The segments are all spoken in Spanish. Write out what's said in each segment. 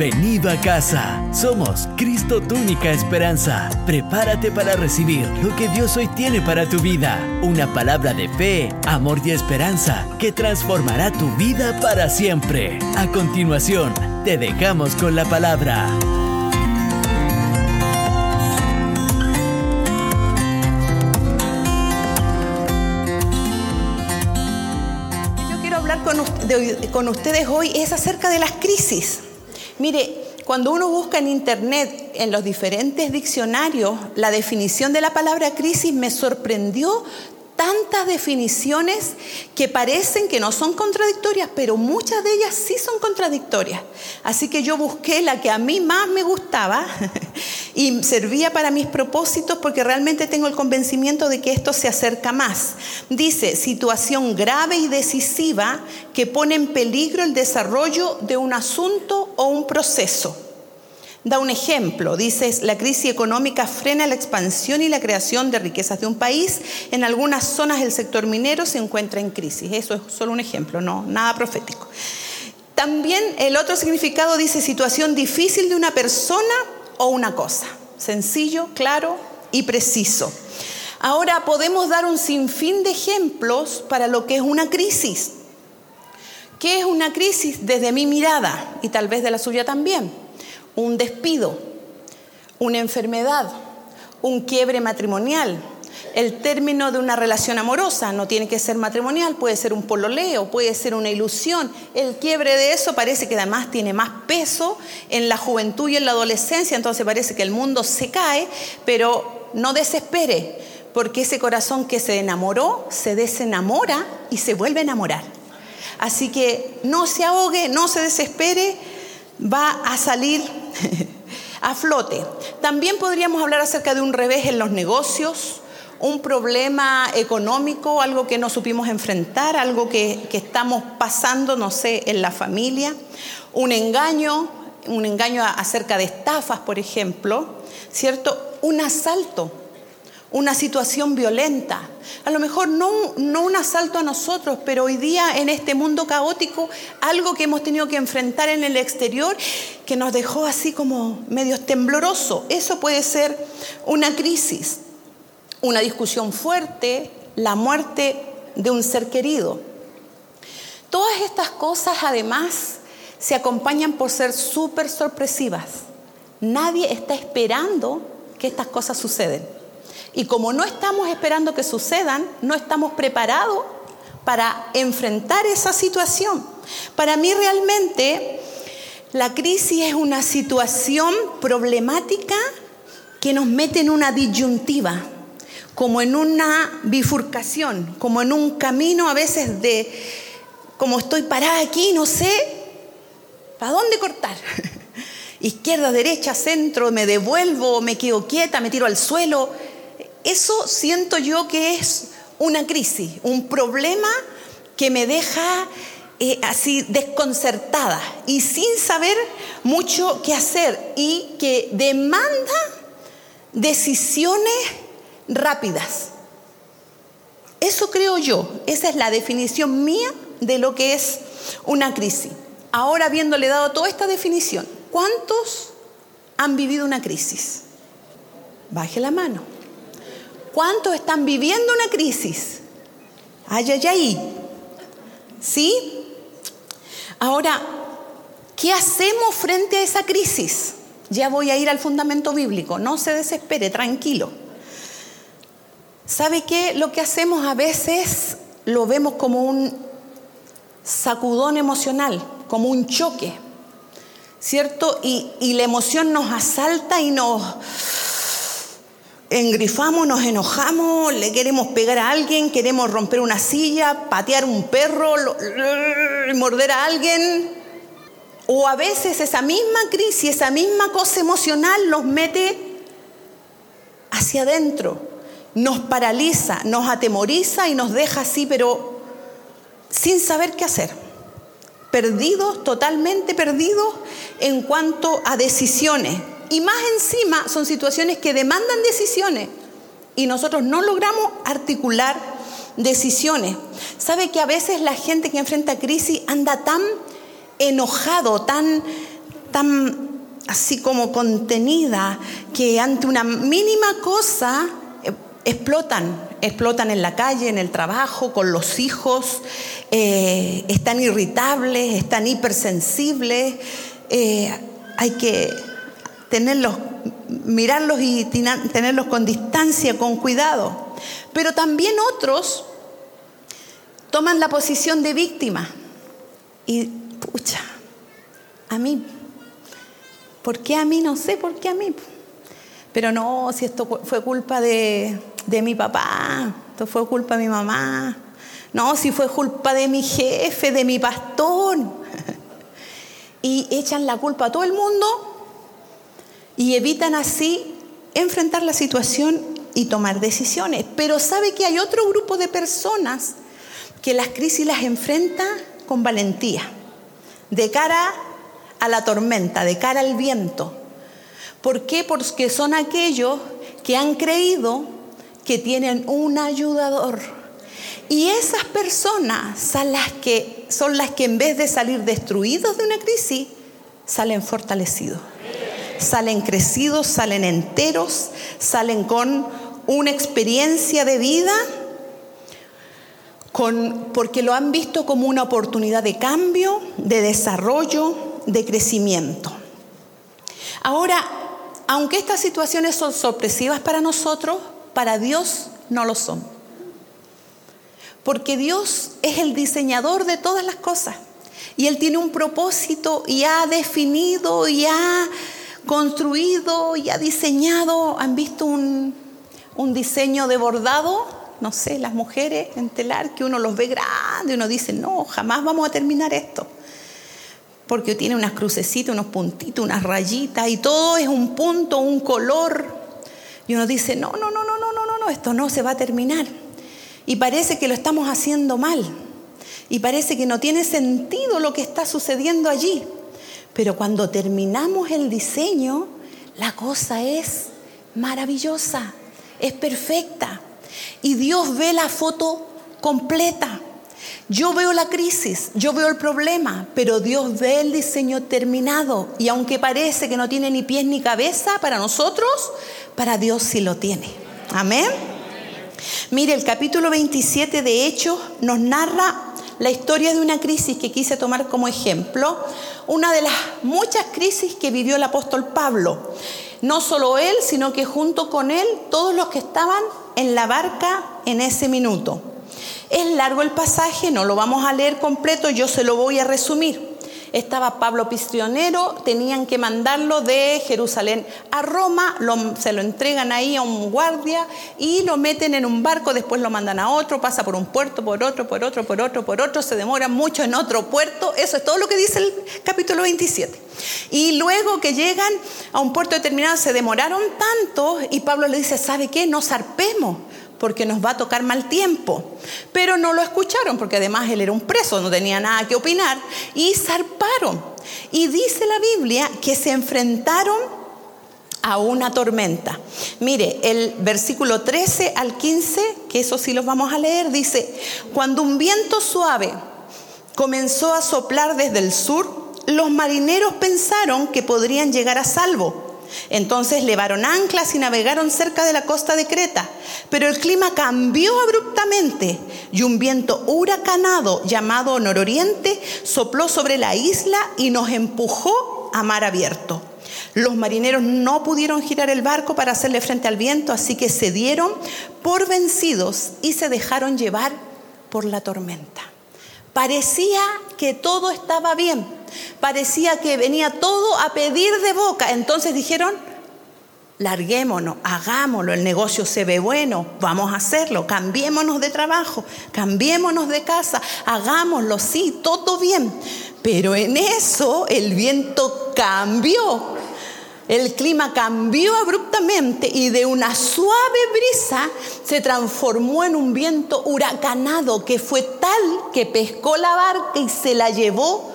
Bienvenido a casa. Somos Cristo tu única esperanza. Prepárate para recibir lo que Dios hoy tiene para tu vida. Una palabra de fe, amor y esperanza que transformará tu vida para siempre. A continuación, te dejamos con la palabra. Yo quiero hablar con, con ustedes hoy es acerca de las crisis. Mire, cuando uno busca en internet, en los diferentes diccionarios, la definición de la palabra crisis me sorprendió tantas definiciones que parecen que no son contradictorias, pero muchas de ellas sí son contradictorias. Así que yo busqué la que a mí más me gustaba y servía para mis propósitos porque realmente tengo el convencimiento de que esto se acerca más. Dice, situación grave y decisiva que pone en peligro el desarrollo de un asunto o un proceso. Da un ejemplo, dice, la crisis económica frena la expansión y la creación de riquezas de un país. En algunas zonas del sector minero se encuentra en crisis. Eso es solo un ejemplo, no nada profético. También el otro significado dice situación difícil de una persona o una cosa. Sencillo, claro y preciso. Ahora podemos dar un sinfín de ejemplos para lo que es una crisis. ¿Qué es una crisis desde mi mirada y tal vez de la suya también? Un despido, una enfermedad, un quiebre matrimonial, el término de una relación amorosa, no tiene que ser matrimonial, puede ser un pololeo, puede ser una ilusión. El quiebre de eso parece que además tiene más peso en la juventud y en la adolescencia, entonces parece que el mundo se cae, pero no desespere, porque ese corazón que se enamoró se desenamora y se vuelve a enamorar. Así que no se ahogue, no se desespere, va a salir a flote. También podríamos hablar acerca de un revés en los negocios, un problema económico, algo que no supimos enfrentar, algo que, que estamos pasando, no sé, en la familia, un engaño, un engaño acerca de estafas, por ejemplo, ¿cierto? Un asalto, una situación violenta. A lo mejor no, un asalto a nosotros, pero hoy día en este mundo caótico, algo que hemos tenido que enfrentar en el exterior que nos dejó así como medio tembloroso. Eso puede ser una crisis, una discusión fuerte, la muerte de un ser querido. Todas estas cosas además se acompañan por ser súper sorpresivas. Nadie está esperando que estas cosas suceden. Y como no estamos esperando que sucedan, no estamos preparados para enfrentar esa situación. Para mí realmente la crisis es una situación problemática que nos mete en una disyuntiva, como en una bifurcación, como en un camino a veces de, como estoy parada aquí, no sé, ¿para dónde cortar? Izquierda, derecha, centro, me devuelvo, me quedo quieta, me tiro al suelo. Eso siento yo que es una crisis, un problema que me deja eh, así desconcertada y sin saber mucho qué hacer y que demanda decisiones rápidas. Eso creo yo, esa es la definición mía de lo que es una crisis. Ahora, habiéndole dado toda esta definición, ¿cuántos han vivido una crisis? Baje la mano. ¿Cuántos están viviendo una crisis? Ay, ay, ay. ¿Sí? Ahora, ¿qué hacemos frente a esa crisis? Ya voy a ir al fundamento bíblico. No se desespere, tranquilo. ¿Sabe qué? Lo que hacemos a veces lo vemos como un sacudón emocional, como un choque, ¿cierto? Y, y la emoción nos asalta y nos engrifamos, nos enojamos, le queremos pegar a alguien, queremos romper una silla, patear un perro, morder a alguien. O a veces esa misma crisis, esa misma cosa emocional nos mete hacia adentro, nos paraliza, nos atemoriza y nos deja así, pero sin saber qué hacer. Perdidos, totalmente perdidos en cuanto a decisiones, y más encima son situaciones que demandan decisiones y nosotros no logramos articular decisiones. ¿Sabe que a veces la gente que enfrenta crisis anda tan enojado, tan, tan así como contenida que ante una mínima cosa eh, explotan, explotan en la calle, en el trabajo, con los hijos, eh, están irritables, están hipersensibles, eh, hay que tenerlos, mirarlos y tenerlos con distancia, con cuidado. Pero también otros toman la posición de víctima y, pucha, a mí, ¿por qué a mí? No sé, ¿por qué a mí? Pero no, si esto fue culpa de, de mi papá, esto fue culpa de mi mamá, no, si fue culpa de mi jefe, de mi pastor. Y echan la culpa a todo el mundo y evitan así enfrentar la situación y tomar decisiones. Pero sabe que hay otro grupo de personas que las crisis las enfrenta con valentía, de cara a la tormenta, de cara al viento. ¿Por qué? Porque son aquellos que han creído que tienen un ayudador. Y esas personas son las que, son las que en vez de salir destruidos de una crisis, salen fortalecidos. Salen crecidos, salen enteros, salen con una experiencia de vida, con, porque lo han visto como una oportunidad de cambio, de desarrollo, de crecimiento. Ahora, aunque estas situaciones son sorpresivas para nosotros, para Dios no lo son. Porque Dios es el diseñador de todas las cosas. Y Él tiene un propósito y ha definido y ha construido y ha diseñado. ¿Han visto un, un diseño de bordado? No sé, las mujeres en telar que uno los ve grandes y uno dice, no, jamás vamos a terminar esto. Porque tiene unas crucecitas, unos puntitos, unas rayitas y todo es un punto, un color. Y uno dice, no, no, no, no, no, no, no, esto no se va a terminar. Y parece que lo estamos haciendo mal. Y parece que no tiene sentido lo que está sucediendo allí. Pero cuando terminamos el diseño, la cosa es maravillosa, es perfecta. Y Dios ve la foto completa. Yo veo la crisis, yo veo el problema, pero Dios ve el diseño terminado. Y aunque parece que no tiene ni pies ni cabeza para nosotros, para Dios sí lo tiene. Amén. Mire, el capítulo 27 de Hechos nos narra la historia de una crisis que quise tomar como ejemplo, una de las muchas crisis que vivió el apóstol Pablo. No solo él, sino que junto con él todos los que estaban en la barca en ese minuto. Es largo el pasaje, no lo vamos a leer completo, yo se lo voy a resumir estaba Pablo prisionero, tenían que mandarlo de Jerusalén a Roma, se lo entregan ahí a un guardia y lo meten en un barco, después lo mandan a otro, pasa por un puerto, por otro, por otro, por otro, por otro, se demora mucho en otro puerto, eso es todo lo que dice el capítulo 27. Y luego que llegan a un puerto determinado se demoraron tanto y Pablo le dice, ¿sabe qué? No zarpemos porque nos va a tocar mal tiempo. Pero no lo escucharon porque además él era un preso, no tenía nada que opinar y zarparon. Y dice la Biblia que se enfrentaron a una tormenta. Mire, el versículo 13 al 15, que eso sí los vamos a leer, dice, cuando un viento suave comenzó a soplar desde el sur, los marineros pensaron que podrían llegar a salvo entonces levaron anclas y navegaron cerca de la costa de Creta. Pero el clima cambió abruptamente y un viento huracanado llamado nororiente sopló sobre la isla y nos empujó a mar abierto. Los marineros no pudieron girar el barco para hacerle frente al viento, así que se dieron por vencidos y se dejaron llevar por la tormenta. Parecía que todo estaba bien, parecía que venía todo a pedir de boca. Entonces dijeron, larguémonos, hagámoslo, el negocio se ve bueno, vamos a hacerlo, cambiémonos de trabajo, cambiémonos de casa, hagámoslo, sí, todo bien. Pero en eso el viento cambió el clima cambió abruptamente y de una suave brisa se transformó en un viento huracanado que fue tal que pescó la barca y se la llevó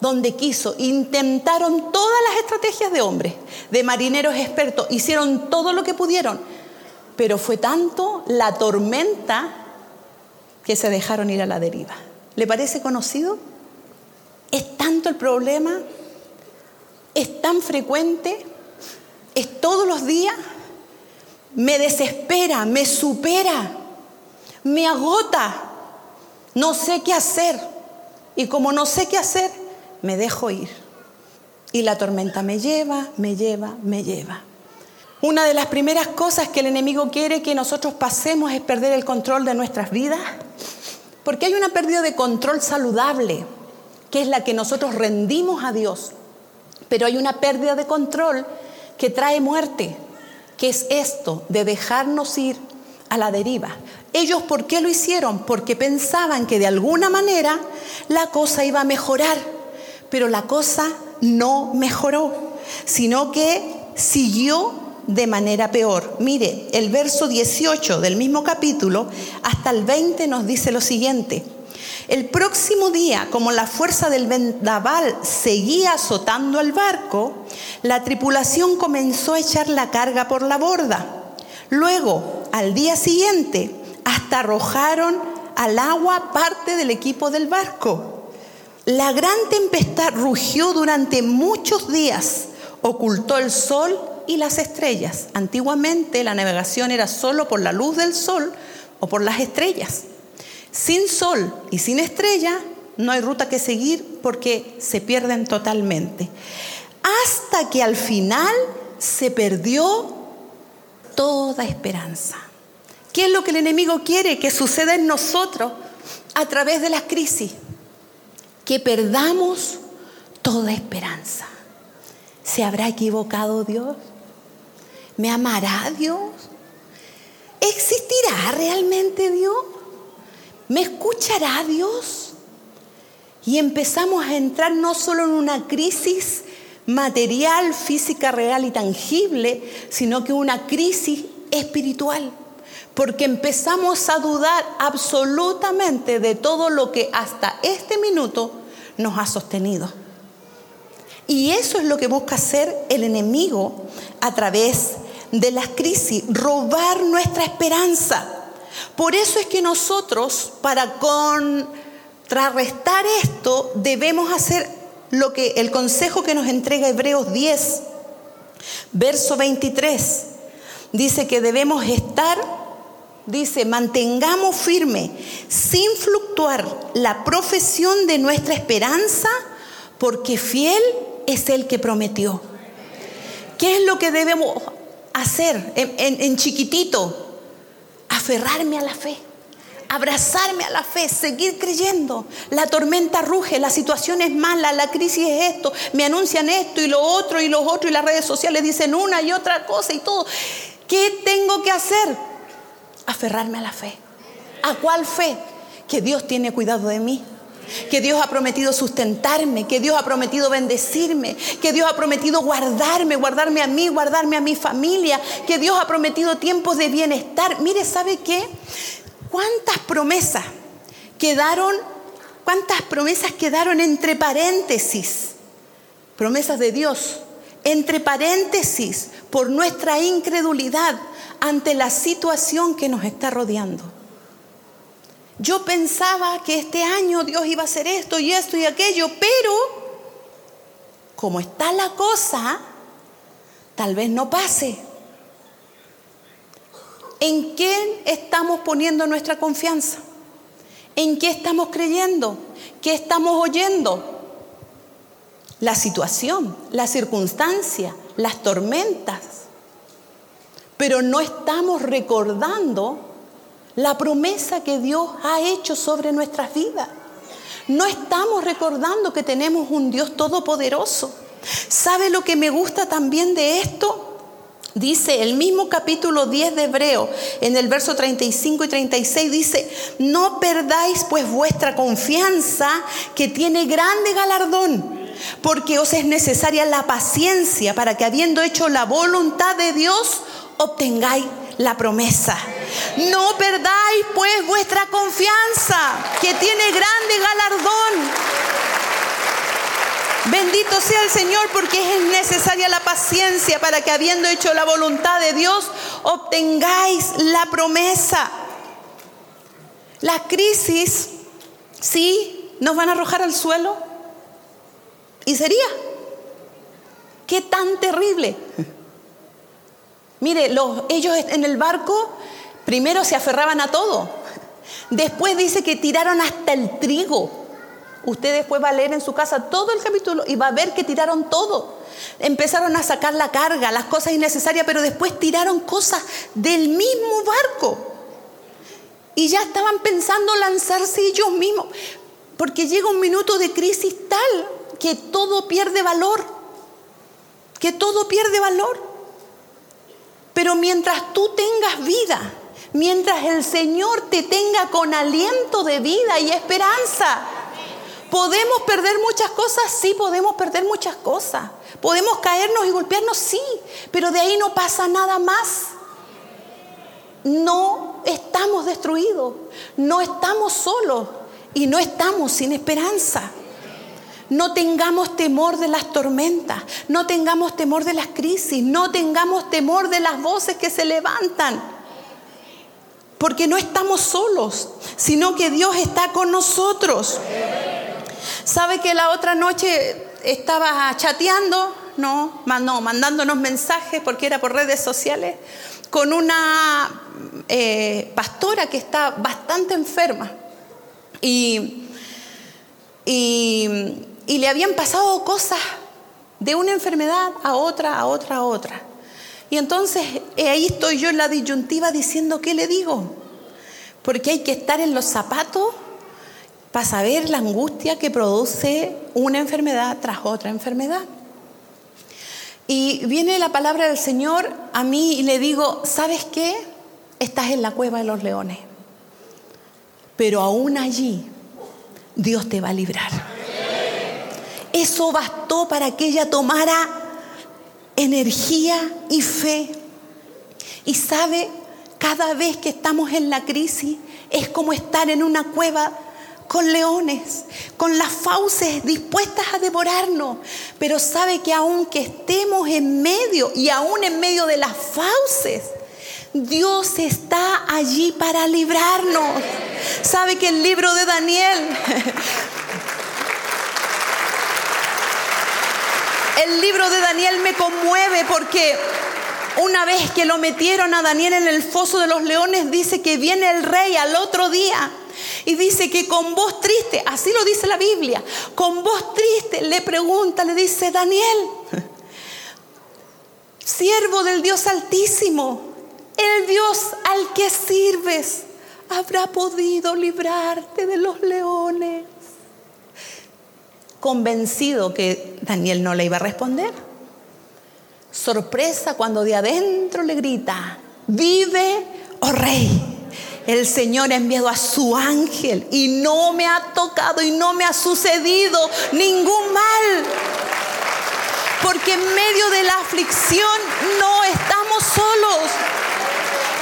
donde quiso. Intentaron todas las estrategias de hombres, de marineros expertos, hicieron todo lo que pudieron, pero fue tanto la tormenta que se dejaron ir a la deriva. ¿Le parece conocido? ¿Es tanto el problema es tan frecuente, es todos los días, me desespera, me supera, me agota, no sé qué hacer. Y como no sé qué hacer, me dejo ir. Y la tormenta me lleva, me lleva, me lleva. Una de las primeras cosas que el enemigo quiere que nosotros pasemos es perder el control de nuestras vidas, porque hay una pérdida de control saludable, que es la que nosotros rendimos a Dios, pero hay una pérdida de control que trae muerte, que es esto de dejarnos ir a la deriva. Ellos, ¿por qué lo hicieron? Porque pensaban que de alguna manera la cosa iba a mejorar, pero la cosa no mejoró, sino que siguió de manera peor. Mire, el verso 18 del mismo capítulo hasta el 20 nos dice lo siguiente. El próximo día, como la fuerza del vendaval seguía azotando al barco, la tripulación comenzó a echar la carga por la borda. Luego, al día siguiente, hasta arrojaron al agua parte del equipo del barco. La gran tempestad rugió durante muchos días, ocultó el sol y las estrellas. Antiguamente la navegación era solo por la luz del sol o por las estrellas. Sin sol y sin estrella no hay ruta que seguir porque se pierden totalmente. Hasta que al final se perdió toda esperanza. ¿Qué es lo que el enemigo quiere que suceda en nosotros a través de las crisis? Que perdamos toda esperanza. ¿Se habrá equivocado Dios? ¿Me amará Dios? ¿Existirá realmente Dios? ¿Me escuchará Dios? Y empezamos a entrar no solo en una crisis material, física, real y tangible, sino que una crisis espiritual. Porque empezamos a dudar absolutamente de todo lo que hasta este minuto nos ha sostenido. Y eso es lo que busca hacer el enemigo a través de las crisis, robar nuestra esperanza. Por eso es que nosotros, para contrarrestar esto, debemos hacer lo que el consejo que nos entrega Hebreos 10, verso 23. Dice que debemos estar, dice, mantengamos firme, sin fluctuar, la profesión de nuestra esperanza, porque fiel es el que prometió. ¿Qué es lo que debemos hacer en, chiquitito? Aferrarme a la fe abrazarme a la fe, seguir creyendo. La tormenta ruge, la situación es mala, la crisis es esto, me anuncian esto y lo otro y lo otro y las redes sociales dicen una y otra cosa y todo. ¿Qué tengo que hacer? Aferrarme a la fe. ¿A cuál fe? Que Dios tiene cuidado de mí que Dios ha prometido sustentarme, que Dios ha prometido bendecirme, que Dios ha prometido guardarme, guardarme a mí, guardarme a mi familia, que Dios ha prometido tiempos de bienestar. Mire, ¿sabe qué? ¿Cuántas promesas quedaron, cuántas promesas quedaron entre paréntesis? Promesas de Dios, entre paréntesis, por nuestra incredulidad ante la situación que nos está rodeando. Yo pensaba que este año Dios iba a hacer esto y esto y aquello, pero como está la cosa, tal vez no pase. ¿En qué estamos poniendo nuestra confianza? ¿En qué estamos creyendo? ¿Qué estamos oyendo? La situación, la circunstancia, las tormentas. Pero no estamos recordando la promesa que Dios ha hecho sobre nuestras vidas. No estamos recordando que tenemos un Dios todopoderoso. ¿Sabe lo que me gusta también de esto? Dice el mismo capítulo 10 de Hebreo, en el verso 35 y 36, dice, no perdáis pues vuestra confianza que tiene grande galardón, porque os es necesaria la paciencia para que habiendo hecho la voluntad de Dios, obtengáis la promesa. No perdáis pues vuestra confianza, que tiene grande galardón. Bendito sea el Señor porque es necesaria la paciencia para que habiendo hecho la voluntad de Dios, obtengáis la promesa. La crisis, sí, nos van a arrojar al suelo. Y sería. qué tan terrible. Mire, los, ellos en el barco primero se aferraban a todo. Después dice que tiraron hasta el trigo. Usted después va a leer en su casa todo el capítulo y va a ver que tiraron todo. Empezaron a sacar la carga, las cosas innecesarias, pero después tiraron cosas del mismo barco. Y ya estaban pensando lanzarse ellos mismos. Porque llega un minuto de crisis tal que todo pierde valor. Que todo pierde valor. Pero mientras tú tengas vida, mientras el Señor te tenga con aliento de vida y esperanza, ¿Podemos perder muchas cosas? Sí, podemos perder muchas cosas. ¿Podemos caernos y golpearnos? Sí, pero de ahí no pasa nada más. No estamos destruidos, no estamos solos y no estamos sin esperanza. No tengamos temor de las tormentas, no tengamos temor de las crisis, no tengamos temor de las voces que se levantan. Porque no estamos solos, sino que Dios está con nosotros. ¿Sabe que la otra noche estaba chateando? No, no, mandándonos mensajes porque era por redes sociales con una eh, pastora que está bastante enferma y, y, y le habían pasado cosas de una enfermedad a otra, a otra, a otra. Y entonces eh, ahí estoy yo en la disyuntiva diciendo, ¿qué le digo? Porque hay que estar en los zapatos para saber la angustia que produce una enfermedad tras otra enfermedad. Y viene la palabra del Señor a mí y le digo, ¿sabes qué? Estás en la cueva de los leones. Pero aún allí Dios te va a librar. Eso bastó para que ella tomara energía y fe. Y sabe, cada vez que estamos en la crisis es como estar en una cueva con leones, con las fauces dispuestas a devorarnos. Pero sabe que aunque estemos en medio y aún en medio de las fauces, Dios está allí para librarnos. Sabe que el libro de Daniel, el libro de Daniel me conmueve porque una vez que lo metieron a Daniel en el foso de los leones, dice que viene el rey al otro día y dice que con voz triste, así lo dice la Biblia, con voz triste le pregunta, le dice, Daniel, siervo del Dios altísimo, el Dios al que sirves, habrá podido librarte de los leones. Convencido que Daniel no le iba a responder. Sorpresa cuando de adentro le grita, vive, oh rey. El Señor ha enviado a su ángel y no me ha tocado y no me ha sucedido ningún mal. Porque en medio de la aflicción no estamos solos.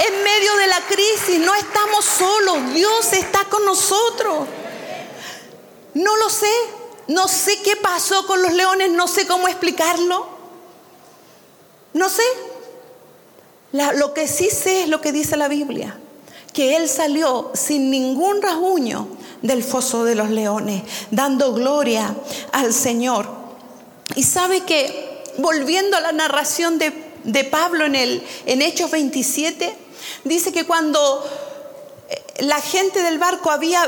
En medio de la crisis no estamos solos. Dios está con nosotros. No lo sé. No sé qué pasó con los leones. No sé cómo explicarlo. No sé. lo que sí sé es lo que dice la Biblia que él salió sin ningún rasguño del foso de los leones, dando gloria al Señor. Y sabe que, volviendo a la narración de, Pablo en, el, en Hechos 27, dice que cuando eh, la gente del barco había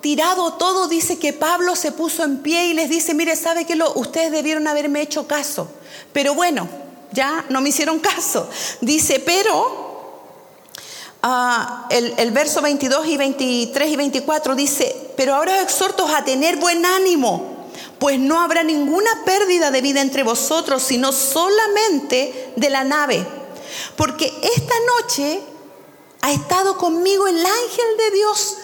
tirado todo, dice que Pablo se puso en pie y les dice, mire, ¿sabe lo, ustedes debieron haberme hecho caso? Pero bueno, ya no me hicieron caso. Dice, pero Ah, el, verso 22 y 23 y 24 dice, pero ahora exhorto a tener buen ánimo, pues no habrá ninguna pérdida de vida entre vosotros, sino solamente de la nave. Porque esta noche ha estado conmigo el ángel de Dios,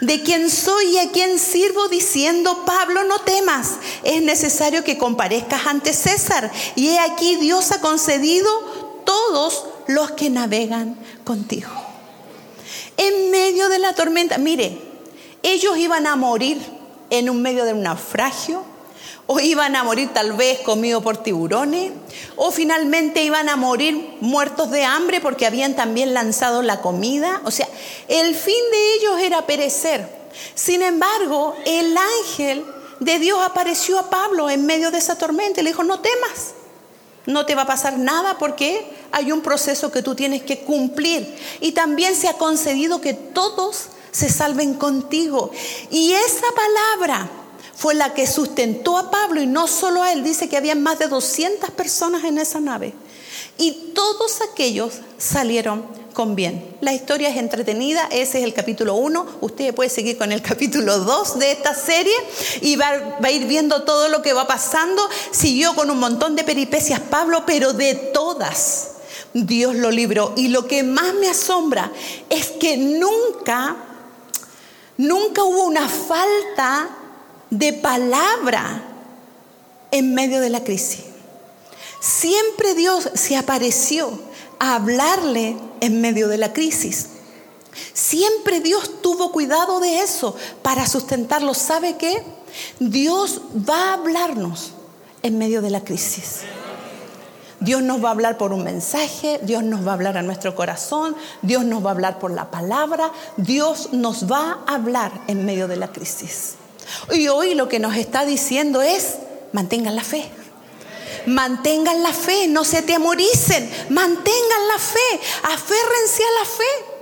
de quien soy y a quien sirvo, diciendo, Pablo, no temas, es necesario que comparezcas ante César. Y he aquí Dios ha concedido todos los que navegan contigo en medio de la tormenta. Mire, ellos iban a morir en un medio de un naufragio, o iban a morir tal vez comidos por tiburones, o finalmente iban a morir muertos de hambre porque habían también lanzado la comida. O sea, el fin de ellos era perecer. Sin embargo, el ángel de Dios apareció a Pablo en medio de esa tormenta y le dijo, no temas, no te va a pasar nada porque hay un proceso que tú tienes que cumplir. Y también se ha concedido que todos se salven contigo. Y esa palabra fue la que sustentó a Pablo y no solo a él. Dice que había más de 200 personas en esa nave. Y todos aquellos salieron con bien. La historia es entretenida, ese es el capítulo 1. Usted puede seguir con el capítulo 2 de esta serie y va, va, a ir viendo todo lo que va pasando. Siguió con un montón de peripecias Pablo, pero de todas Dios lo libró. Y lo que más me asombra es que nunca, nunca hubo una falta de palabra en medio de la crisis. Siempre Dios se apareció a hablarle en medio de la crisis. Siempre Dios tuvo cuidado de eso para sustentarlo. ¿Sabe qué? Dios va a hablarnos en medio de la crisis. Dios nos va a hablar por un mensaje, Dios nos va a hablar a nuestro corazón, Dios nos va a hablar por la palabra, Dios nos va a hablar en medio de la crisis. Y hoy lo que nos está diciendo es, mantengan la fe. Mantengan la fe, no se temoricen, mantengan la fe, aférrense a la fe.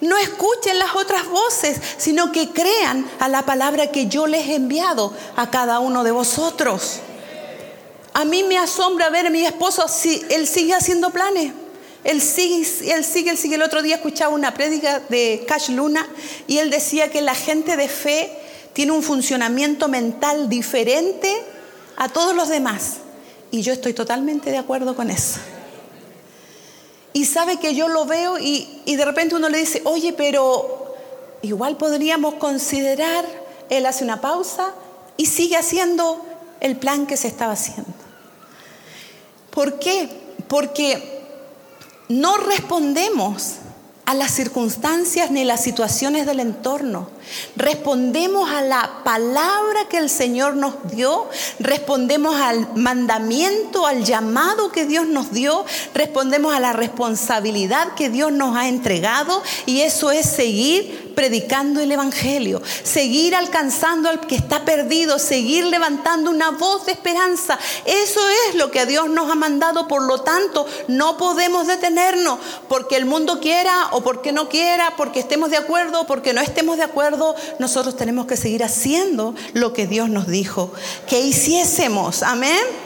No escuchen las otras voces, sino que crean a la palabra que yo les he enviado a cada uno de vosotros. A mí me asombra ver a mi esposo, si él sigue haciendo planes. Él sigue, él sigue, él sigue. El otro día escuchaba una prédica de Cash Luna y él decía que la gente de fe tiene un funcionamiento mental diferente a todos los demás. Y yo estoy totalmente de acuerdo con eso. Y sabe que yo lo veo y, y de repente uno le dice, oye, pero igual podríamos considerar, él hace una pausa y sigue haciendo el plan que se estaba haciendo. ¿Por qué? Porque no respondemos a las circunstancias ni las situaciones del entorno. Respondemos a la palabra que el Señor nos dio, respondemos al mandamiento, al llamado que Dios nos dio, respondemos a la responsabilidad que Dios nos ha entregado y eso es seguir predicando el Evangelio, seguir alcanzando al que está perdido, seguir levantando una voz de esperanza. Eso es lo que Dios nos ha mandado, por lo tanto no podemos detenernos porque el mundo quiera o porque no quiera, porque estemos de acuerdo o porque no estemos de acuerdo, nosotros tenemos que seguir haciendo lo que Dios nos dijo que hiciésemos. Amén.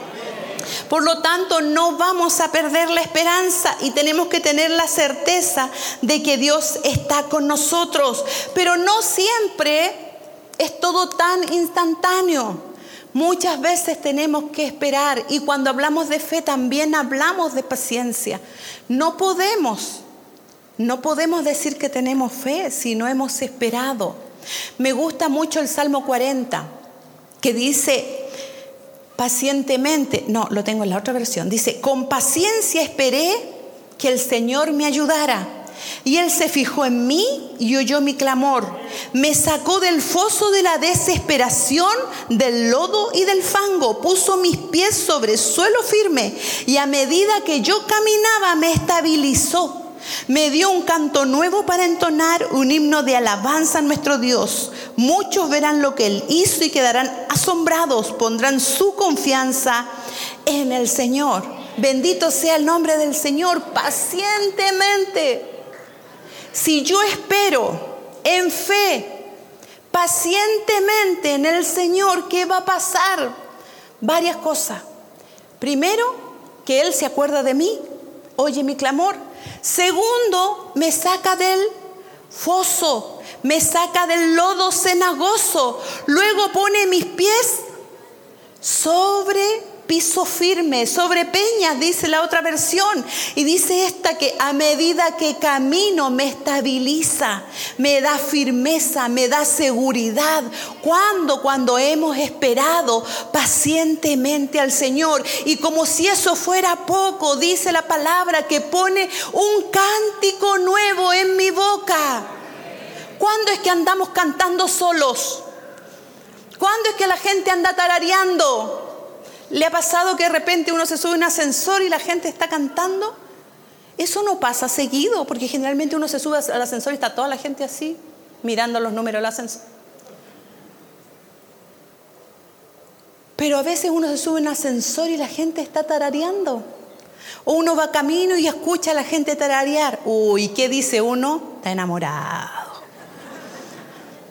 Por lo tanto, no vamos a perder la esperanza y tenemos que tener la certeza de que Dios está con nosotros. Pero no siempre es todo tan instantáneo. Muchas veces tenemos que esperar y cuando hablamos de fe también hablamos de paciencia. No podemos, no podemos decir que tenemos fe si no hemos esperado. Me gusta mucho el Salmo 40, que dice, pacientemente, no, lo tengo en la otra versión, dice, con paciencia esperé que el Señor me ayudara. Y Él se fijó en mí y oyó mi clamor. Me sacó del foso de la desesperación, del lodo y del fango. Puso mis pies sobre suelo firme y a medida que yo caminaba me estabilizó. Me dio un canto nuevo para entonar, un himno de alabanza a nuestro Dios. Muchos verán lo que Él hizo y quedarán asombrados, pondrán su confianza en el Señor. Bendito sea el nombre del Señor, pacientemente. Si yo espero en fe, pacientemente en el Señor, ¿qué va a pasar? Varias cosas. Primero, que Él se acuerda de mí, oye mi clamor. Segundo, me saca del foso, me saca del lodo cenagoso. Luego pone mis pies sobre piso firme, sobre peñas, dice la otra versión. Y dice esta que a medida que camino me estabiliza, me da firmeza, me da seguridad. Cuando, cuando hemos esperado pacientemente al Señor. Y como si eso fuera poco, dice la palabra que pone un cántico nuevo en mi boca. ¿Cuándo es que andamos cantando solos? ¿Cuándo es que la gente anda tarareando? ¿Le ha pasado que de repente uno se sube a un ascensor y la gente está cantando? Eso no pasa seguido, porque generalmente uno se sube al ascensor y está toda la gente así, mirando los números del ascensor. Pero a veces uno se sube a un ascensor y la gente está tarareando. O uno va camino y escucha a la gente tararear. Uy, ¿qué dice uno? Está enamorado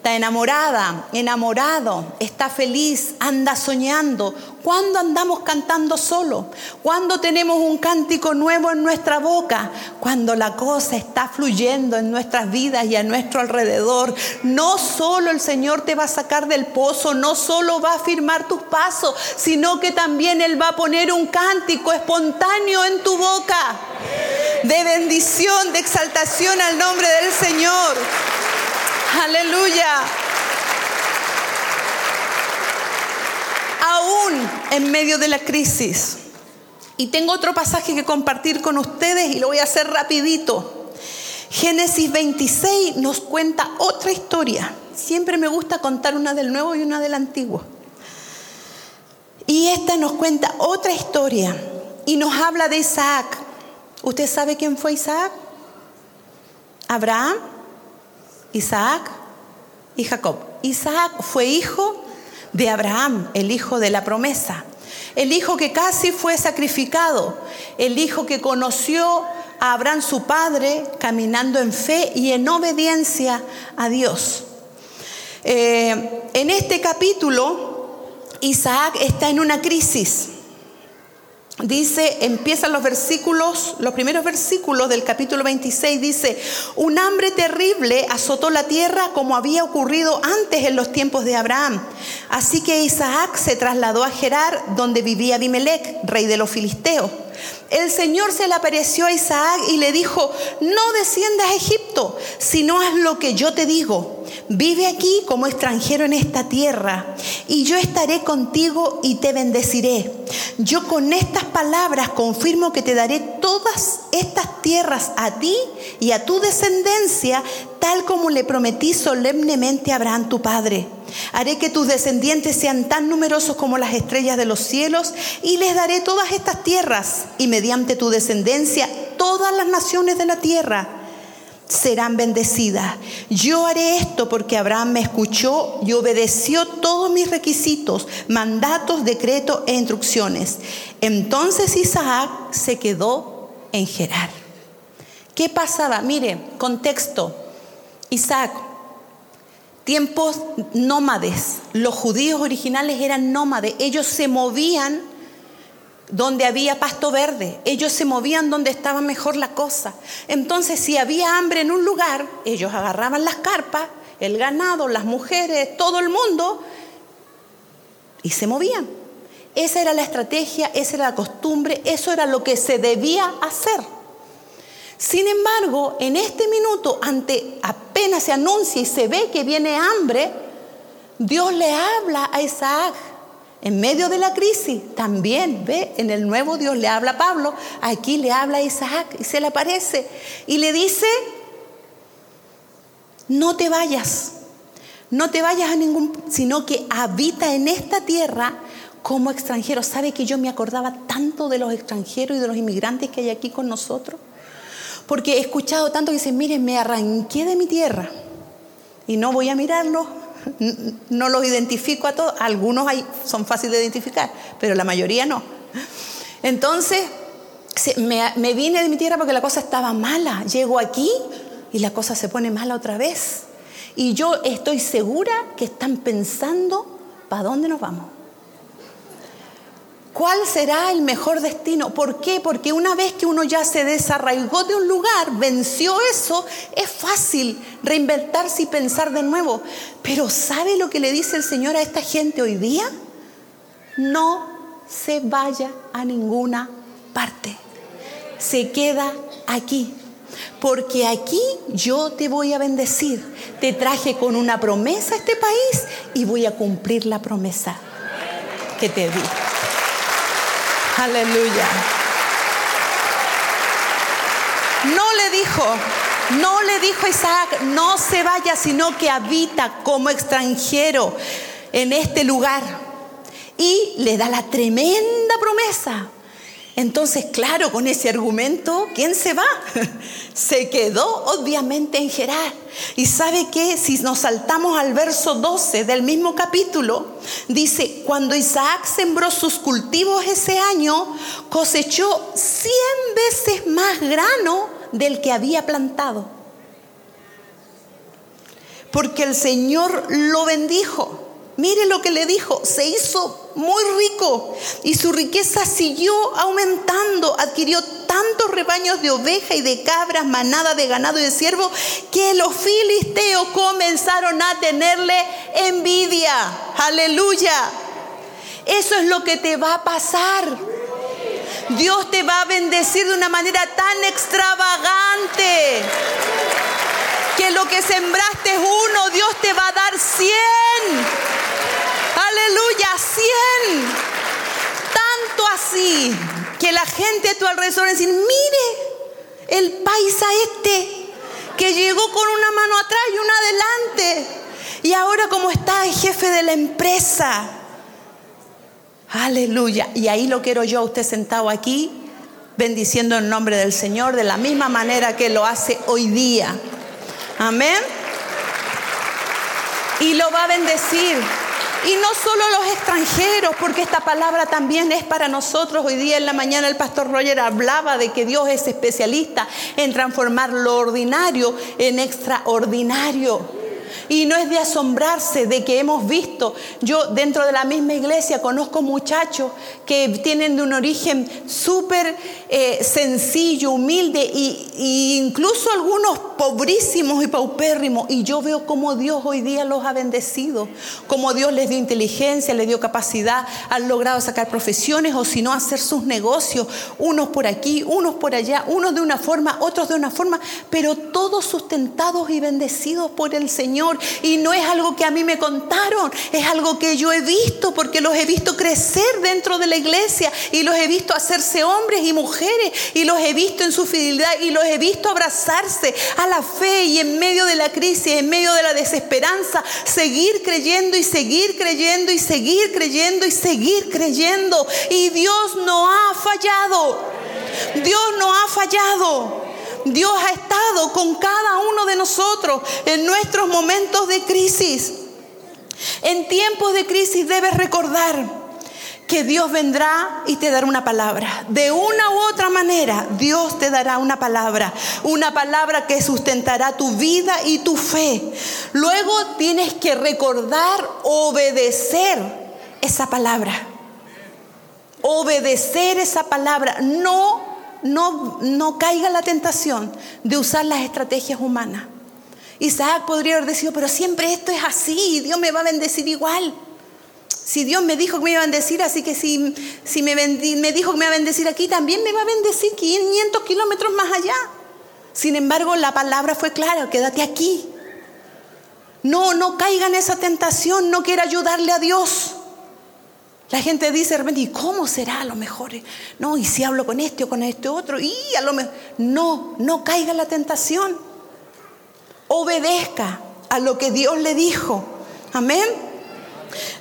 está enamorada, enamorado, está feliz, anda soñando. ¿Cuándo andamos cantando solo? ¿Cuándo tenemos un cántico nuevo en nuestra boca? Cuando la cosa está fluyendo en nuestras vidas y a nuestro alrededor. No solo el Señor te va a sacar del pozo, no solo va a firmar tus pasos, sino que también Él va a poner un cántico espontáneo en tu boca de bendición, de exaltación al nombre del Señor. Aleluya. Aún en medio de la crisis. Y tengo otro pasaje que compartir con ustedes y lo voy a hacer rapidito. Génesis 26 nos cuenta otra historia. Siempre me gusta contar una del Nuevo y una del Antiguo. Y esta nos cuenta otra historia y nos habla de Isaac. ¿Usted sabe quién fue Isaac? Abraham Isaac y Jacob. Isaac fue hijo de Abraham, el hijo de la promesa, el hijo que casi fue sacrificado, el hijo que conoció a Abraham su padre caminando en fe y en obediencia a Dios. Eh, en este capítulo, Isaac está en una crisis dice, empiezan los versículos, los primeros versículos del capítulo 26, dice, un hambre terrible azotó la tierra como había ocurrido antes en los tiempos de Abraham. Así que Isaac se trasladó a Gerar, donde vivía Abimelech, rey de los filisteos. El Señor se le apareció a Isaac y le dijo, no desciendas a Egipto, sino haz lo que yo te digo. Vive aquí como extranjero en esta tierra, y yo estaré contigo y te bendeciré. Yo con estas palabras confirmo que te daré todas estas tierras a ti y a tu descendencia, tal como le prometí solemnemente a Abraham tu padre. Haré que tus descendientes sean tan numerosos como las estrellas de los cielos y les daré todas estas tierras y mediante tu descendencia todas las naciones de la tierra serán bendecidas. Yo haré esto porque Abraham me escuchó y obedeció todos mis requisitos, mandatos, decretos e instrucciones. Entonces Isaac se quedó en Gerar. ¿Qué pasaba? Mire, contexto. Isaac tiempos nómades. Los judíos originales eran nómades. Ellos se movían donde había pasto verde. Ellos se movían donde estaba mejor la cosa. Entonces, si había hambre en un lugar, ellos agarraban las carpas, el ganado, las mujeres, todo el mundo, y se movían. Esa era la estrategia, esa era la costumbre, eso era lo que se debía hacer. Sin embargo, en este minuto, ante apenas se anuncia y se ve que viene hambre, Dios le habla a Isaac. En medio de la crisis, también, ve, en el nuevo Dios le habla a Pablo, aquí le habla a Isaac y se le aparece y le dice, no te vayas, no te vayas a ningún, sino que habita en esta tierra como extranjero. ¿Sabe que yo me acordaba tanto de los extranjeros y de los inmigrantes que hay aquí con nosotros? Porque he escuchado tanto que dicen, miren, me arranqué de mi tierra y no voy a mirarlos, no los identifico a todos. Algunos hay, son fáciles de identificar, pero la mayoría no. Entonces, me, me vine de mi tierra porque la cosa estaba mala. Llego aquí y la cosa se pone mala otra vez. Y yo estoy segura que están pensando, ¿para dónde nos vamos? ¿Cuál será el mejor destino? ¿Por qué? Porque una vez que uno ya se desarraigó de un lugar, venció eso, es fácil reinventarse y pensar de nuevo. Pero ¿sabe lo que le dice el Señor a esta gente hoy día? No se vaya a ninguna parte. Se queda aquí. Porque aquí yo te voy a bendecir. Te traje con una promesa a este país y voy a cumplir la promesa que te di. Aleluya. No le dijo, no le dijo Isaac, no se vaya, sino que habita como extranjero en este lugar. Y le da la tremenda promesa. Entonces, claro, con ese argumento, ¿quién se va? se quedó obviamente en Gerar. Y sabe que si nos saltamos al verso 12 del mismo capítulo, dice, cuando Isaac sembró sus cultivos ese año, cosechó 100 veces más grano del que había plantado. Porque el Señor lo bendijo. Mire lo que le dijo, se hizo muy rico y su riqueza siguió aumentando, adquirió tantos rebaños de oveja y de cabras, manada de ganado y de ciervo, que los filisteos comenzaron a tenerle envidia. Aleluya. Eso es lo que te va a pasar. Dios te va a bendecir de una manera tan extravagante que lo que sembraste es uno, Dios te va a dar cien. Aleluya, 100. Tanto así que la gente a tu alrededor decir, mire el paisa este que llegó con una mano atrás y una adelante. Y ahora como está el jefe de la empresa. Aleluya. Y ahí lo quiero yo, usted sentado aquí, bendiciendo el nombre del Señor de la misma manera que lo hace hoy día. Amén. Y lo va a bendecir. Y no solo los extranjeros, porque esta palabra también es para nosotros. Hoy día en la mañana el pastor Roger hablaba de que Dios es especialista en transformar lo ordinario en extraordinario. Y no es de asombrarse de que hemos visto, yo dentro de la misma iglesia conozco muchachos que tienen de un origen súper eh, sencillo, humilde e incluso algunos pobrísimos y paupérrimos. Y yo veo cómo Dios hoy día los ha bendecido, cómo Dios les dio inteligencia, les dio capacidad, han logrado sacar profesiones o si no hacer sus negocios, unos por aquí, unos por allá, unos de una forma, otros de una forma, pero todos sustentados y bendecidos por el Señor. Y no es algo que a mí me contaron, es algo que yo he visto porque los he visto crecer dentro de la iglesia y los he visto hacerse hombres y mujeres y los he visto en su fidelidad y los he visto abrazarse a la fe y en medio de la crisis, en medio de la desesperanza, seguir creyendo y seguir creyendo y seguir creyendo y seguir creyendo. Y Dios no ha fallado. Dios no ha fallado. Dios ha estado con cada uno de nosotros en nuestros momentos de crisis. En tiempos de crisis debes recordar que Dios vendrá y te dará una palabra. De una u otra manera, Dios te dará una palabra. Una palabra que sustentará tu vida y tu fe. Luego tienes que recordar, obedecer esa palabra. Obedecer esa palabra. No no, no caiga la tentación de usar las estrategias humanas. Isaac podría haber decidido, pero siempre esto es así, Dios me va a bendecir igual. Si Dios me dijo que me iba a bendecir, así que si, si me, me dijo que me iba a bendecir aquí, también me va a bendecir 500 kilómetros más allá. Sin embargo, la palabra fue clara, quédate aquí. No, no caiga en esa tentación, no quiera ayudarle a Dios. La gente dice de ¿y cómo será a lo mejor? No, y si hablo con este o con este otro, y a lo mejor. No, no caiga en la tentación. Obedezca a lo que Dios le dijo. Amén.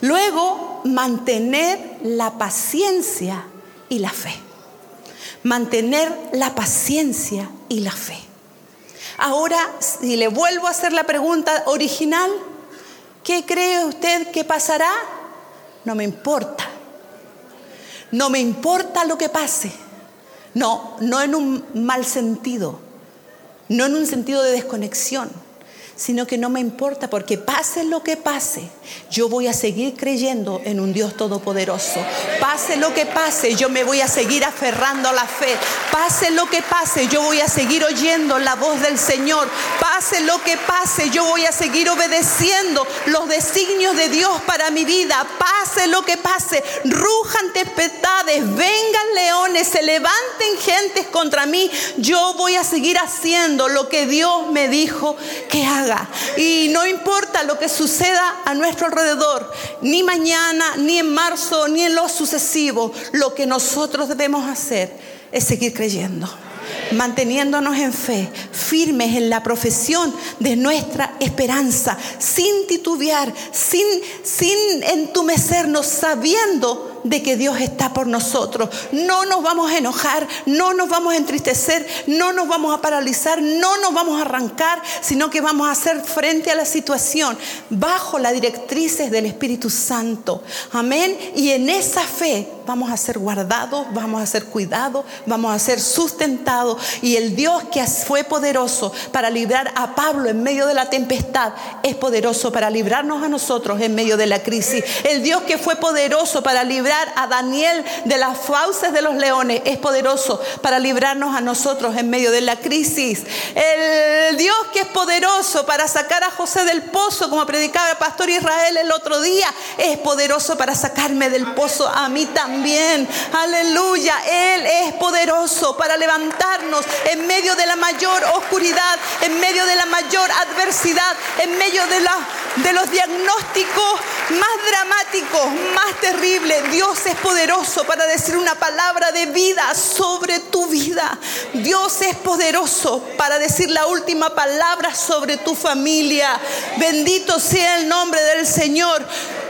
Luego, mantener la paciencia y la fe. Mantener la paciencia y la fe. Ahora, si le vuelvo a hacer la pregunta original, ¿qué cree usted que pasará? No me importa. No me importa lo que pase. No, no en un mal sentido, no en un sentido de desconexión sino que no me importa porque pase lo que pase, yo voy a seguir creyendo en un Dios todopoderoso. Pase lo que pase, yo me voy a seguir aferrando a la fe. Pase lo que pase, yo voy a seguir oyendo la voz del Señor. Pase lo que pase, yo voy a seguir obedeciendo los designios de Dios para mi vida. Pase lo que pase, rujan tempestades, vengan leones, se levanten gentes contra mí. Yo voy a seguir haciendo lo que Dios me dijo que haga. Y no importa lo que suceda a nuestro alrededor, ni mañana, ni en marzo, ni en lo sucesivo, lo que nosotros debemos hacer es seguir creyendo manteniéndonos en fe, firmes en la profesión de nuestra esperanza, sin titubear, sin, sin entumecernos, sabiendo de que Dios está por nosotros. No nos vamos a enojar, no nos vamos a entristecer, no nos vamos a paralizar, no nos vamos a arrancar, sino que vamos a hacer frente a la situación bajo las directrices del Espíritu Santo. Amén. Y en esa fe vamos a ser guardados, vamos a ser cuidados, vamos a ser sustentados. Y el Dios que fue poderoso para librar a Pablo en medio de la tempestad es poderoso para librarnos a nosotros en medio de la crisis. El Dios que fue poderoso para librar a Daniel de las fauces de los leones es poderoso para librarnos a nosotros en medio de la crisis. El Dios que es poderoso para sacar a José del pozo, como predicaba el pastor Israel el otro día, es poderoso para sacarme del pozo a mí también Aleluya. Él es poderoso para levantarnos en medio de la mayor oscuridad, en medio de la mayor adversidad, en medio de, la, de los diagnósticos más dramáticos, más terribles. Dios es poderoso para decir una palabra de vida sobre tu vida. Dios es poderoso para decir la última palabra sobre tu familia. Bendito sea el nombre del Señor.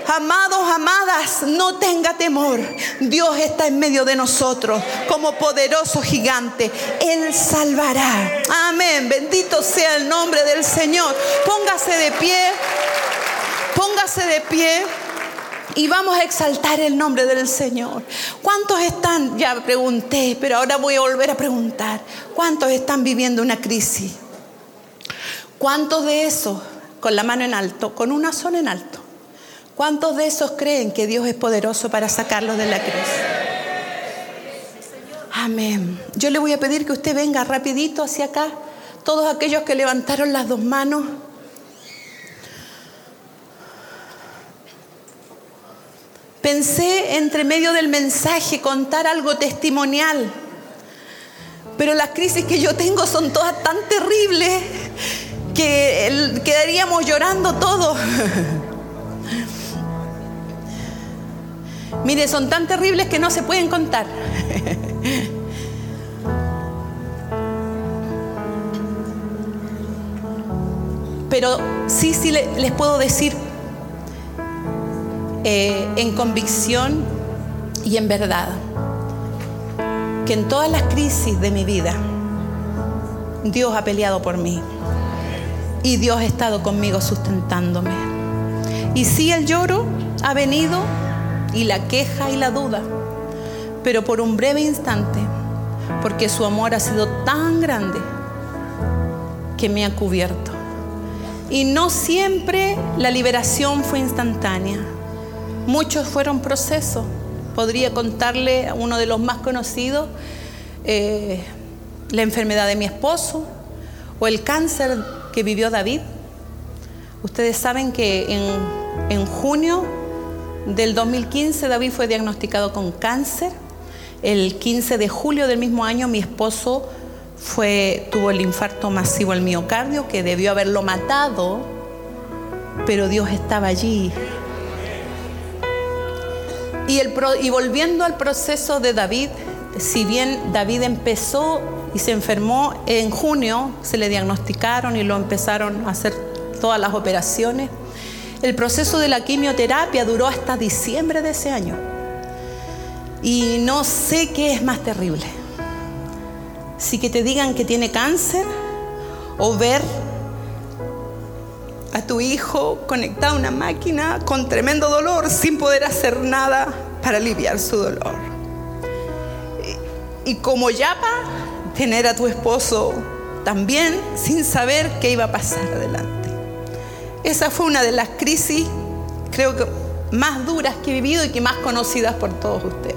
Amados, amadas, no tenga temor. Dios está en medio de nosotros como poderoso gigante. Él salvará. Amén. Bendito sea el nombre del Señor. Póngase de pie. Póngase de pie. Y vamos a exaltar el nombre del Señor. ¿Cuántos están? Ya pregunté, pero ahora voy a volver a preguntar. ¿Cuántos están viviendo una crisis? ¿Cuántos de esos con la mano en alto, con una sola en alto? ¿Cuántos de esos creen que Dios es poderoso para sacarlos de la crisis? Amén. Yo le voy a pedir que usted venga rapidito hacia acá. Todos aquellos que levantaron las dos manos. Pensé entre medio del mensaje contar algo testimonial. Pero las crisis que yo tengo son todas tan terribles que quedaríamos llorando todos. Mire, son tan terribles que no se pueden contar. Pero sí, sí les puedo decir eh, en convicción y en verdad que en todas las crisis de mi vida Dios ha peleado por mí y Dios ha estado conmigo sustentándome. Y si el lloro ha venido y la queja y la duda, pero por un breve instante, porque su amor ha sido tan grande que me ha cubierto. Y no siempre la liberación fue instantánea. Muchos fueron procesos. Podría contarle a uno de los más conocidos eh, la enfermedad de mi esposo o el cáncer que vivió David. Ustedes saben que en, en junio del 2015 David fue diagnosticado con cáncer. El 15 de julio del mismo año mi esposo fue, tuvo el infarto masivo al miocardio que debió haberlo matado, pero Dios estaba allí. Y, el, y volviendo al proceso de David, si bien David empezó y se enfermó en junio, se le diagnosticaron y lo empezaron a hacer todas las operaciones. El proceso de la quimioterapia duró hasta diciembre de ese año. Y no sé qué es más terrible. Si que te digan que tiene cáncer o ver a tu hijo conectado a una máquina con tremendo dolor sin poder hacer nada para aliviar su dolor. Y, y como yapa, tener a tu esposo también sin saber qué iba a pasar adelante. Esa fue una de las crisis, creo que más duras que he vivido y que más conocidas por todos ustedes.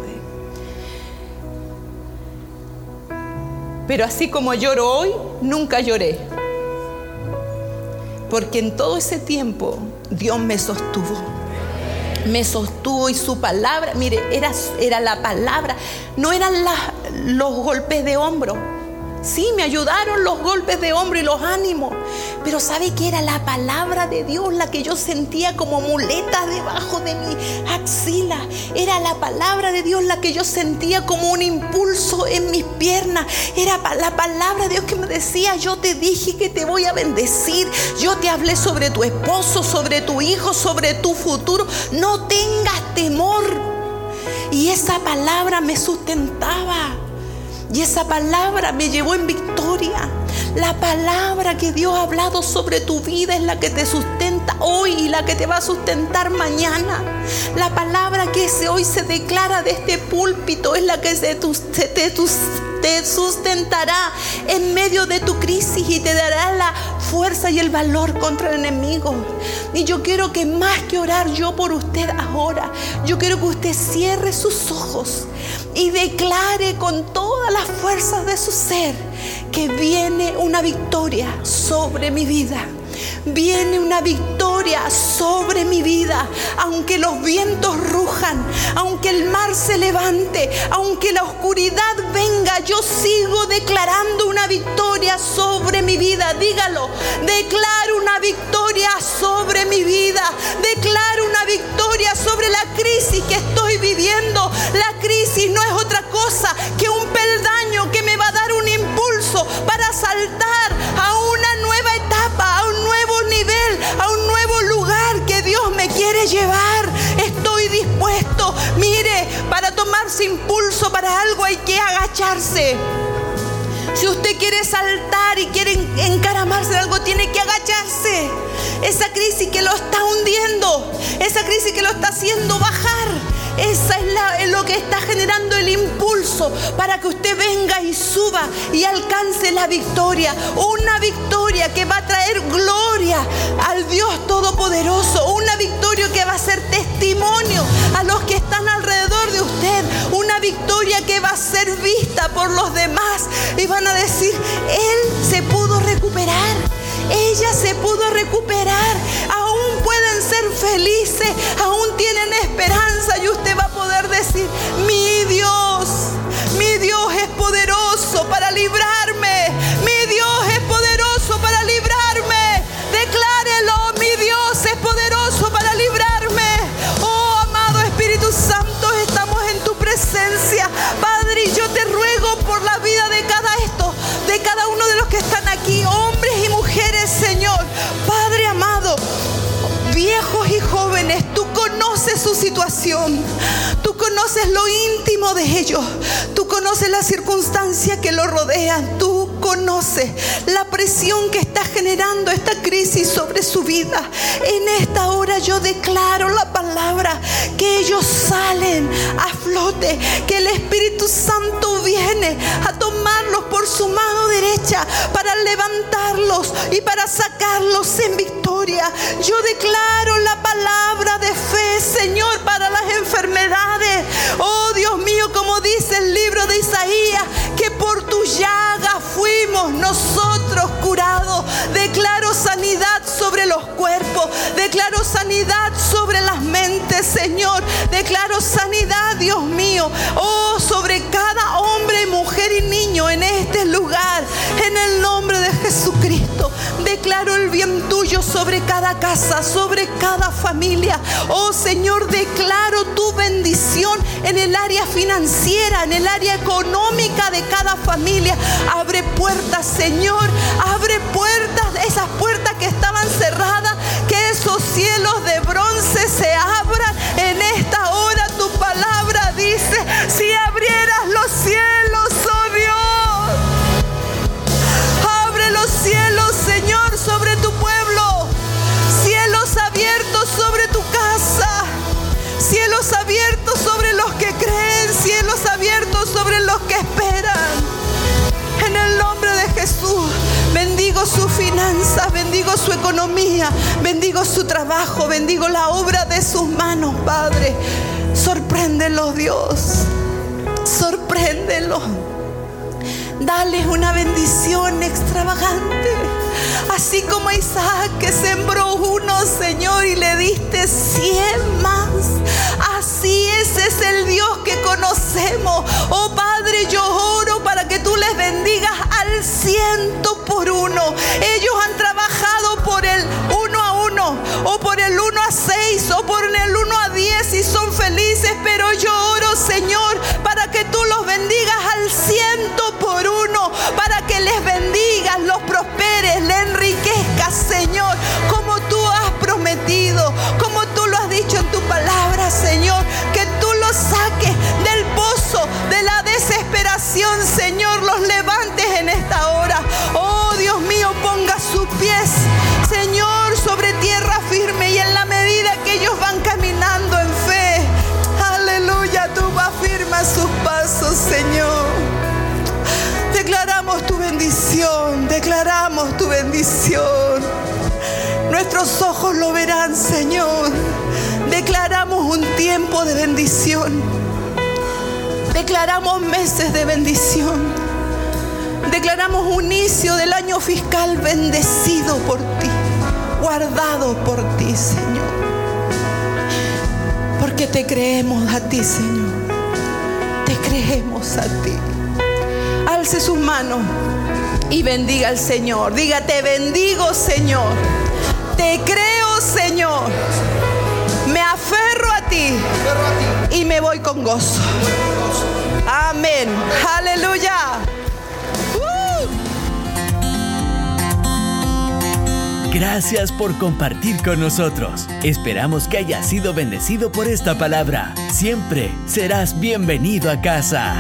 Pero así como lloro hoy, nunca lloré. Porque en todo ese tiempo Dios me sostuvo. Me sostuvo y su palabra, mire, era, era la palabra, no eran los golpes de hombro Sí, me ayudaron los golpes de hombro y los ánimos. Pero ¿sabe que era la palabra de Dios la que yo sentía como muleta debajo de mi axila? Era la palabra de Dios la que yo sentía como un impulso en mis piernas. Era la palabra de Dios que me decía, yo te dije que te voy a bendecir. Yo te hablé sobre tu esposo, sobre tu hijo, sobre tu futuro. No tengas temor. Y esa palabra me sustentaba. Y esa palabra me llevó en victoria. La palabra que Dios ha hablado sobre tu vida es la que te sustenta hoy y la que te va a sustentar mañana. La palabra que hoy se declara de este púlpito es la que se, te, te sustentará en medio de tu crisis y te dará la fuerza y el valor contra el enemigo. Y yo quiero que más que orar yo por usted ahora, yo quiero que usted cierre sus ojos y declare con todas las fuerzas de su ser que viene una victoria sobre mi vida viene una victoria sobre mi vida. Aunque los vientos rujan, aunque el mar se levante, aunque la oscuridad venga, yo sigo declarando una victoria sobre mi vida. Dígalo, declaro una victoria sobre mi vida. Declaro una victoria sobre la crisis que estoy viviendo. La crisis no es otra cosa que un peldaño saltar a una nueva etapa, a un nuevo a un nuevo lugar que Dios me quiere llevar. Estoy dispuesto. Mire, para tomarse impulso para algo hay que agacharse. Si usted quiere saltar y quiere encaramarse de algo, tiene que agacharse. Esa crisis que lo está hundiendo, esa crisis que lo está haciendo bajar esa es, lo que está generando el impulso para que usted venga y suba y alcance la victoria. Una victoria que va a traer gloria al Dios Todopoderoso. Una victoria que va a ser testimonio a los que están alrededor de usted. Una victoria que va a ser vista por los demás y van a decir, Él se pudo recuperar. Ella se pudo recuperar. Pueden ser felices. Aún tienen esperanza. Y usted va a poder decir, mi Dios, mi Dios es poderoso para librarme. De ellos, tú conoces la circunstancia que lo rodean, tú conoces la presión que está generando esta crisis sobre su vida. En esta hora yo declaro la palabra que ellos salen a flote, que el Espíritu Santo viene a tomarlos por su mano derecha para levantarlos y para sacarlos en victoria. Yo declaro la palabra de fe, Señor, para las enfermedades. Oh Dios mío, como dice el libro de Isaías, que por tu llaga fuimos nosotros curados. Declaro sanidad sobre los cuerpos. Declaro sanidad sobre las mentes, Señor. Declaro sanidad, Dios mío. Oh, sobre cada hombre, mujer y niño en este lugar. En el nombre de Jesucristo. Declaro el bien tuyo sobre cada casa, sobre cada familia. Oh Señor, declaro tu bendición en el área financiera, en el área económica de cada familia. Abre puertas, Señor. Abre puertas, esas puertas que estaban cerradas, que esos cielos bendigo su economía, bendigo su trabajo, bendigo la obra de sus manos, Padre. Sorpréndelo, Dios. Sorpréndelo. Dale una bendición extravagante. Así como Isaac que sembró uno, Señor, y le diste cien más. Así ese es el Dios que conocemos. Oh Padre, yo oro para que tú les bendigas al ciento por uno. Ellos han trabajado por el uno a uno, o por el uno a seis, o por el uno a diez y son felices. Pero yo oro, Señor, para que tú los bendigas al ciento por uno, para que les bendigas, los prosperes, les enriquezcas, Señor, como tú has prometido, como tú lo has dicho en tu palabra, Señor, tu bendición. Nuestros ojos lo verán, Señor. Declaramos un tiempo de bendición. Declaramos meses de bendición. Declaramos un inicio del año fiscal bendecido por ti, guardado por ti, Señor. Porque te creemos a ti, Señor. Te creemos a ti. Alce sus manos y bendiga al Señor. Diga, te bendigo, Señor. Te creo, Señor. Me aferro a ti y me voy con gozo. Amén. Aleluya. Gracias por compartir con nosotros. Esperamos que hayas sido bendecido por esta palabra. Siempre serás bienvenido a casa.